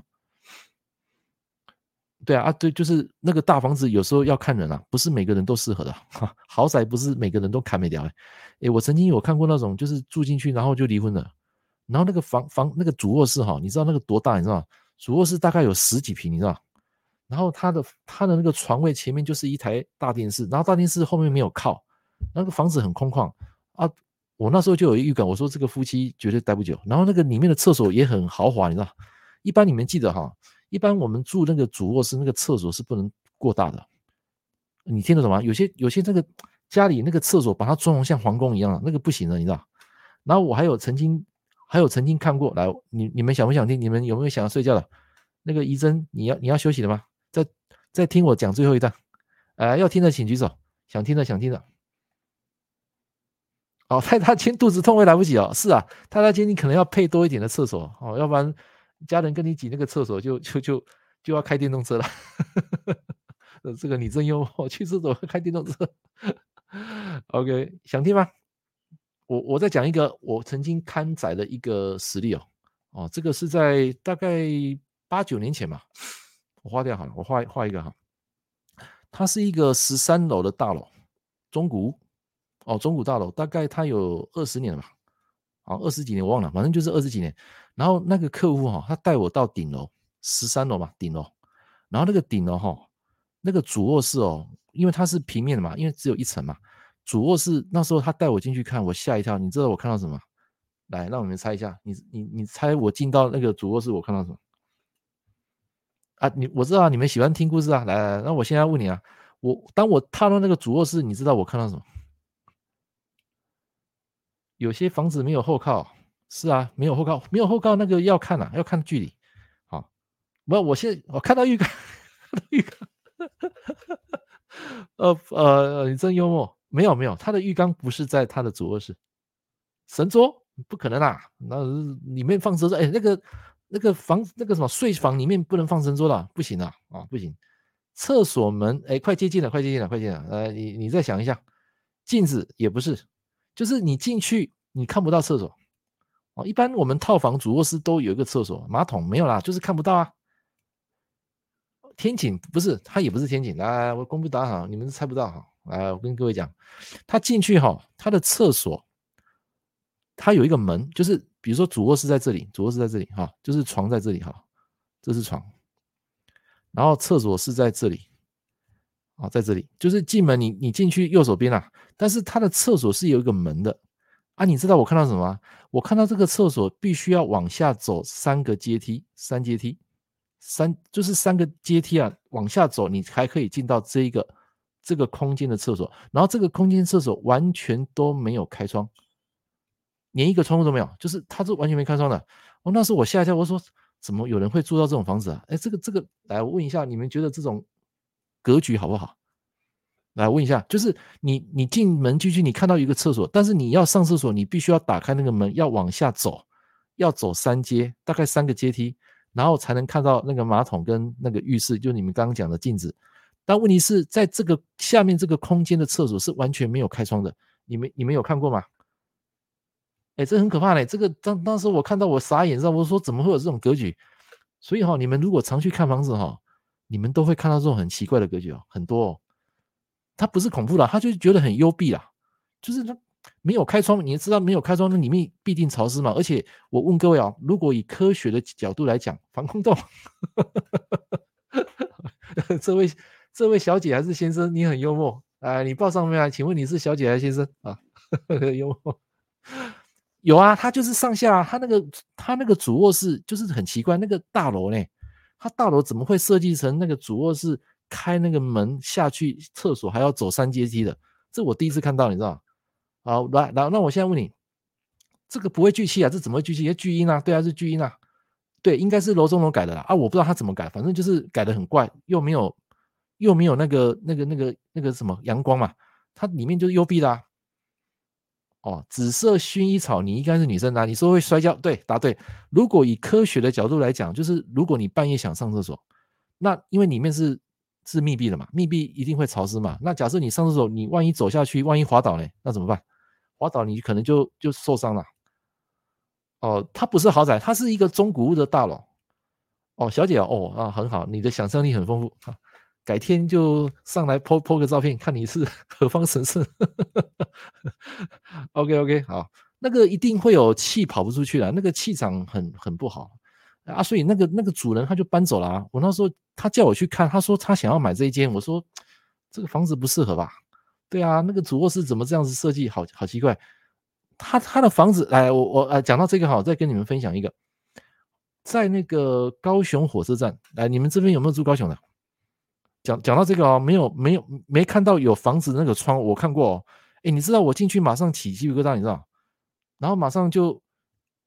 对啊啊，对，就是那个大房子有时候要看人啊，不是每个人都适合的，豪宅不是每个人都砍没掉。诶，我曾经有看过那种，就是住进去然后就离婚了，然后那个房房那个主卧室哈，你知道那个多大？你知道？主卧室大概有十几平，你知道？然后他的他的那个床位前面就是一台大电视，然后大电视后面没有靠，那个房子很空旷啊。我那时候就有预感，我说这个夫妻绝对待不久。然后那个里面的厕所也很豪华，你知道？一般你们记得哈，一般我们住那个主卧室那个厕所是不能过大的，你听得懂吗？有些有些这个。家里那个厕所把它装成像皇宫一样，那个不行的，你知道？然后我还有曾经，还有曾经看过，来，你你们想不想听？你们有没有想要睡觉的？那个怡珍，你要你要休息了吗？再听我讲最后一段，呃，要听的请举手，想听的想听的。哦，太大间肚子痛会来不及哦，是啊，太大间你可能要配多一点的厕所哦，要不然家人跟你挤那个厕所就就就就要开电动车了。这个你真幽默，去厕所开电动车。OK，想听吗？我我再讲一个我曾经刊载的一个实例哦哦，这个是在大概八九年前嘛，我画掉好了，我画画一个哈，它是一个十三楼的大楼，中古哦，中古大楼，大概它有二十年了吧，啊，二十几年我忘了，反正就是二十几年。然后那个客户哈，他带我到顶楼，十三楼嘛，顶楼，然后那个顶楼哈，那个主卧室哦，因为它是平面的嘛，因为只有一层嘛，主卧室那时候他带我进去看，我吓一跳，你知道我看到什么？来，让我们猜一下，你你你猜我进到那个主卧室，我看到什么？啊，你我知道你们喜欢听故事啊，来来来，那我现在问你啊，我当我踏入那个主卧室，你知道我看到什么？有些房子没有后靠，是啊，没有后靠，没有后靠，那个要看啊，要看距离。好，不，我现在我看到浴缸，浴缸，呃呃，你真幽默，没有没有，他的浴缸不是在他的主卧室，神桌。不可能啊！那里面放神桌，哎，那个那个房那个什么睡房里面不能放神桌了，不行啊！啊，不行。厕所门，哎，快接近了，快接近了，快接近了。呃，你你再想一下，镜子也不是，就是你进去你看不到厕所。哦，一般我们套房主卧室都有一个厕所，马桶没有啦，就是看不到啊。天井不是，它也不是天井。来，我公布答案哈，你们猜不到哈。来，我跟各位讲，他进去哈，他的厕所。它有一个门，就是比如说主卧室在这里，主卧室在这里哈，就是床在这里哈，这是床，然后厕所是在这里，啊，在这里，就是进门你你进去右手边啊，但是它的厕所是有一个门的啊，你知道我看到什么？我看到这个厕所必须要往下走三个阶梯，三阶梯，三就是三个阶梯啊，往下走你才可以进到这一个这个空间的厕所，然后这个空间厕所完全都没有开窗。连一个窗户都没有，就是它是完全没开窗的。哦，那时候我吓一跳，我说怎么有人会住到这种房子啊？哎，这个这个，来我问一下，你们觉得这种格局好不好？来问一下，就是你你进门进去，你看到一个厕所，但是你要上厕所，你必须要打开那个门，要往下走，要走三阶，大概三个阶梯，然后才能看到那个马桶跟那个浴室，就你们刚刚讲的镜子。但问题是在这个下面这个空间的厕所是完全没有开窗的，你们你们有看过吗？哎，这很可怕嘞！这个当当时我看到我傻眼，知道我说怎么会有这种格局？所以哈，你们如果常去看房子哈，你们都会看到这种很奇怪的格局哦，很多哦。它不是恐怖的，他就觉得很幽闭啦，就是它没有开窗，你知道没有开窗，那里面必定潮湿嘛。而且我问各位啊，如果以科学的角度来讲，防空洞，这位这位小姐还是先生，你很幽默啊！你报上面来，请问你是小姐还是先生啊？幽默。有啊，他就是上下，他那个他那个主卧室就是很奇怪，那个大楼呢，他大楼怎么会设计成那个主卧室开那个门下去厕所还要走三阶梯的？这我第一次看到，你知道？好，来来，那我现在问你，这个不会聚气啊？这怎么会聚气？也聚阴啊？对啊，是聚阴啊？对，应该是楼中楼改的啦啊！我不知道他怎么改，反正就是改的很怪，又没有又没有那个那个那个那个什么阳光嘛，它里面就是幽闭的啊。哦，紫色薰衣草，你应该是女生啊？你说会摔跤？对，答对。如果以科学的角度来讲，就是如果你半夜想上厕所，那因为里面是是密闭的嘛，密闭一定会潮湿嘛。那假设你上厕所，你万一走下去，万一滑倒呢？那怎么办？滑倒你可能就就受伤了。哦，它不是豪宅，它是一个中古屋的大楼。哦，小姐哦啊，很好，你的想象力很丰富啊。改天就上来 po po 个照片，看你是 何方神圣。OK OK，好，那个一定会有气跑不出去了，那个气场很很不好啊，所以那个那个主人他就搬走了啊。我那时候他叫我去看，他说他想要买这一间，我说这个房子不适合吧？对啊，那个主卧室怎么这样子设计，好好奇怪。他他的房子，来我我呃讲到这个好，再跟你们分享一个，在那个高雄火车站，来你们这边有没有住高雄的？讲讲到这个哦，没有没有没看到有房子那个窗，我看过哦。哎，你知道我进去马上起鸡皮疙瘩，你知道？然后马上就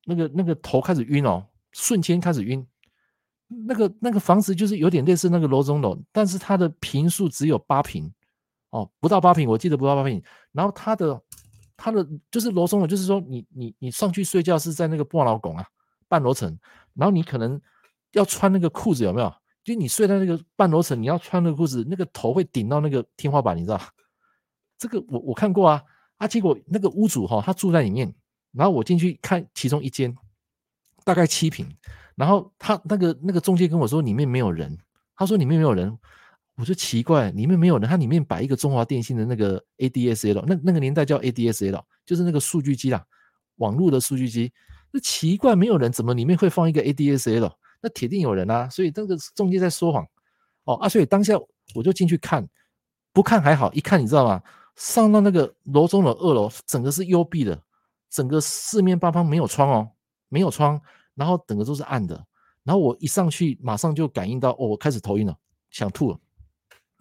那个那个头开始晕哦，瞬间开始晕。那个那个房子就是有点类似那个楼中楼，但是它的坪数只有八坪哦，不到八坪，我记得不到八坪。然后它的它的就是楼中楼，就是说你你你上去睡觉是在那个半楼拱啊，半楼层，然后你可能要穿那个裤子，有没有？就你睡在那个半楼层，你要穿那个裤子，那个头会顶到那个天花板，你知道？这个我我看过啊啊！结果那个屋主哈，他住在里面，然后我进去看其中一间，大概七平，然后他那个那个中介跟我说里面没有人，他说里面没有人，我就奇怪，里面没有人，他里面摆一个中华电信的那个 ADSL，那那个年代叫 ADSL，就是那个数据机啦，网络的数据机。那奇怪，没有人，怎么里面会放一个 ADSL？那铁定有人啊，所以这个中介在说谎哦啊，所以当下我就进去看，不看还好，一看你知道吗？上到那个楼中的二楼，整个是幽闭的，整个四面八方没有窗哦，没有窗，然后整个都是暗的。然后我一上去，马上就感应到哦，我开始头晕了，想吐了。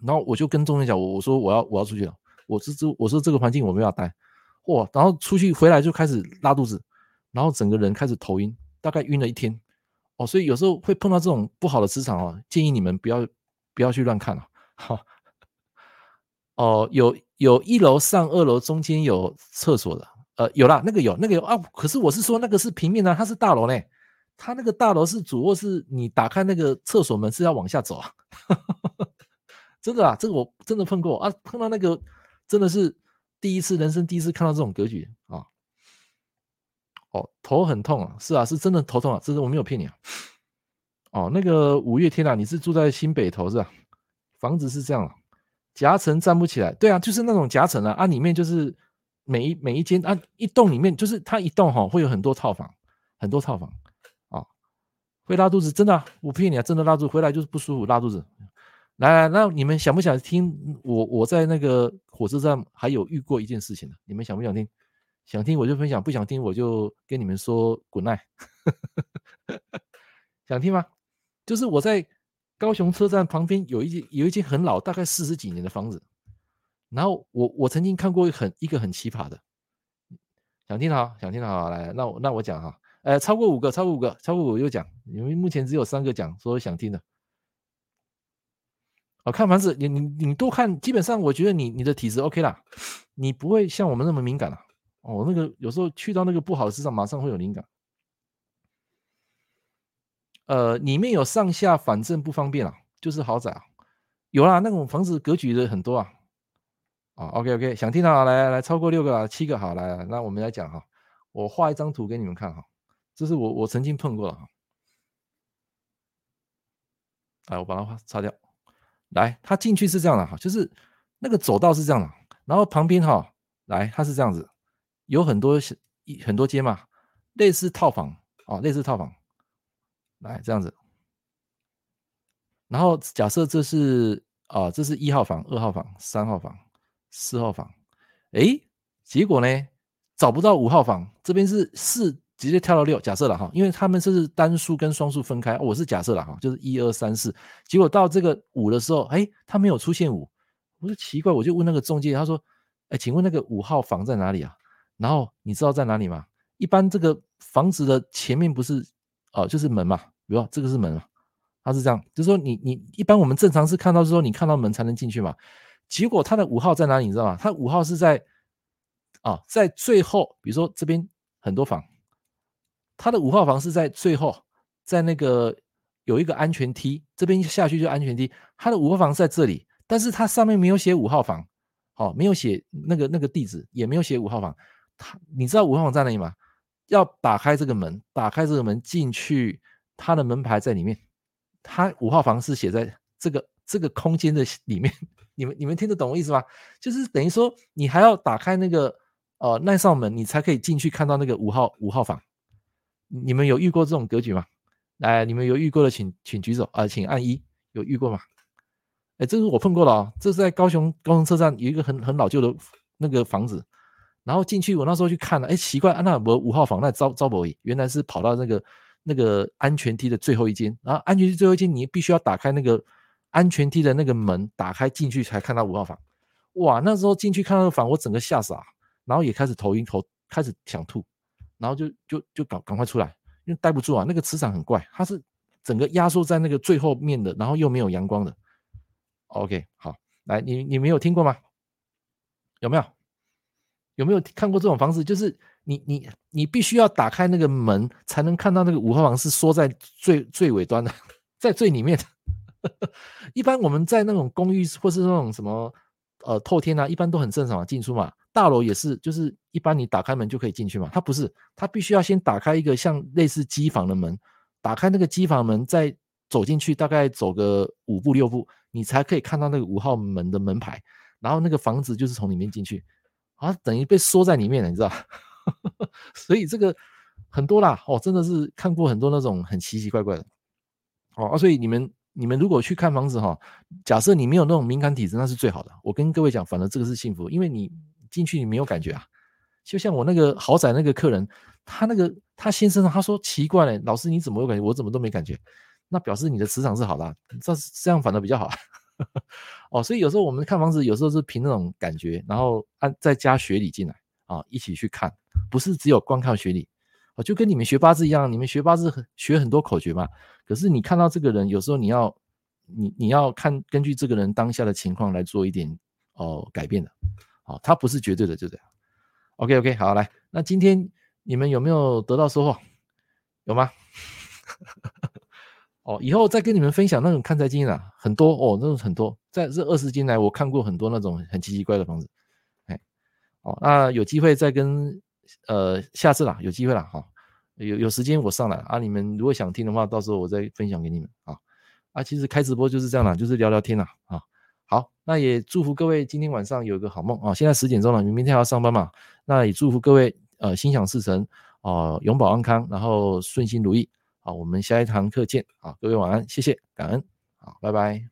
然后我就跟中介讲，我我说我要我要出去了，我是这我说这个环境我没法待，哇！然后出去回来就开始拉肚子，然后整个人开始头晕，大概晕了一天哦。所以有时候会碰到这种不好的磁场哦，建议你们不要不要去乱看了，好。哦，有有一楼上二楼中间有厕所的，呃，有啦，那个有，那个有啊。可是我是说那个是平面的，它是大楼呢。它那个大楼是主卧室，你打开那个厕所门是要往下走啊。真的啊，这个我真的碰过啊，碰到那个真的是第一次，人生第一次看到这种格局啊。哦，头很痛啊，是啊，是真的头痛啊，这是我没有骗你啊。哦，那个五月天啊，你是住在新北投是吧？房子是这样啊。夹层站不起来，对啊，就是那种夹层啊，啊，里面就是每一每一间啊，一栋里面就是它一栋哈，会有很多套房，很多套房啊，会拉肚子，真的，我骗你啊，真的拉肚子，回来就是不舒服，拉肚子。来来，那你们想不想听我我在那个火车站还有遇过一件事情呢？你们想不想听？想听我就分享，不想听我就跟你们说 good night。想听吗？就是我在。高雄车站旁边有一间有一间很老，大概四十几年的房子。然后我我曾经看过很一个很奇葩的，想听好，想听好，来，那我那我讲哈，呃，超过五个，超过五个，超过五个就讲，因为目前只有三个讲，所以想听的。哦，看房子，你你你多看，基本上我觉得你你的体质 OK 啦，你不会像我们那么敏感了。哦，那个有时候去到那个不好的市场，马上会有灵感。呃，里面有上下反正不方便啊，就是豪宅啊，有啦，那种房子格局的很多啊。啊，OK OK，想听到来来来，超过六个啊，七个好来，来，那我们来讲哈，我画一张图给你们看哈，这是我我曾经碰过的哈。来，我把它擦掉。来，它进去是这样的哈，就是那个走道是这样的，然后旁边哈，来它是这样子，有很多一很多间嘛，类似套房啊，类似套房。来这样子，然后假设这是啊，这是一号房、二号房、三号房、四号房，诶，结果呢找不到五号房，这边是四，直接跳到六，假设了哈，因为他们这是单数跟双数分开，我是假设了哈，就是一二三四，结果到这个五的时候，诶，他没有出现五，我说奇怪，我就问那个中介，他说，诶，请问那个五号房在哪里啊？然后你知道在哪里吗？一般这个房子的前面不是？哦，就是门嘛，比如说这个是门嘛，它是这样，就是说你你一般我们正常是看到是说你看到门才能进去嘛，结果它的五号在哪里你知道吗？它五号是在啊、哦，在最后，比如说这边很多房，它的五号房是在最后，在那个有一个安全梯，这边下去就安全梯，它的五号房在这里，但是它上面没有写五号房，哦，没有写那个那个地址，也没有写五号房，它你知道五号房在哪里吗？要打开这个门，打开这个门进去，它的门牌在里面。它五号房是写在这个这个空间的里面。你们你们听得懂我意思吗？就是等于说你还要打开那个呃那扇门，你才可以进去看到那个五号五号房。你们有遇过这种格局吗？来，你们有遇过的请请举手啊、请按一。有遇过吗？哎，这是我碰过的啊，这是在高雄高雄车站有一个很很老旧的那个房子。然后进去，我那时候去看了，哎，奇怪，啊、那我五号房那招招不已，原来是跑到那个那个安全梯的最后一间，然后安全梯最后一间，你必须要打开那个安全梯的那个门，打开进去才看到五号房。哇，那时候进去看到房，我整个吓傻，然后也开始头晕头，开始想吐，然后就就就赶赶快出来，因为待不住啊，那个磁场很怪，它是整个压缩在那个最后面的，然后又没有阳光的。OK，好，来，你你没有听过吗？有没有？有没有看过这种方式？就是你你你必须要打开那个门，才能看到那个五号房是缩在最最尾端的，在最里面的。一般我们在那种公寓或是那种什么呃透天啊，一般都很正常进出嘛。大楼也是，就是一般你打开门就可以进去嘛。它不是，它必须要先打开一个像类似机房的门，打开那个机房门，再走进去，大概走个五步六步，你才可以看到那个五号门的门牌，然后那个房子就是从里面进去，啊，等于被缩在里面了，你知道？所以这个很多啦，哦，真的是看过很多那种很奇奇怪怪的，哦，啊，所以你们你们如果去看房子哈，假设你没有那种敏感体质，那是最好的。我跟各位讲，反正这个是幸福，因为你进去你没有感觉啊。就像我那个豪宅那个客人，他那个他先生他说奇怪了，老师你怎么有感觉？我怎么都没感觉？那表示你的磁场是好的，这这样反而比较好。哦，所以有时候我们看房子，有时候是凭那种感觉，然后按再加学理进来啊，一起去看，不是只有光靠学理。哦，就跟你们学八字一样，你们学八字学很多口诀嘛。可是你看到这个人，有时候你要你你要看根据这个人当下的情况来做一点哦改变的。哦，他不是绝对的，就这样。OK OK，好，来，那今天你们有没有得到收获？有吗？哦，以后再跟你们分享那种看财经啊，很多哦，那种很多，在这二十年来，我看过很多那种很奇奇怪的房子，哎，哦，那有机会再跟呃下次啦，有机会啦，哈、有有时间我上来啊，你们如果想听的话，到时候我再分享给你们啊，啊，其实开直播就是这样啦，就是聊聊天啦，啊。好，那也祝福各位今天晚上有个好梦啊！现在十点钟了，你们明天还要上班嘛？那也祝福各位呃心想事成啊，永保安康，然后顺心如意。我们下一堂课见啊！各位晚安，谢谢，感恩，好，拜拜。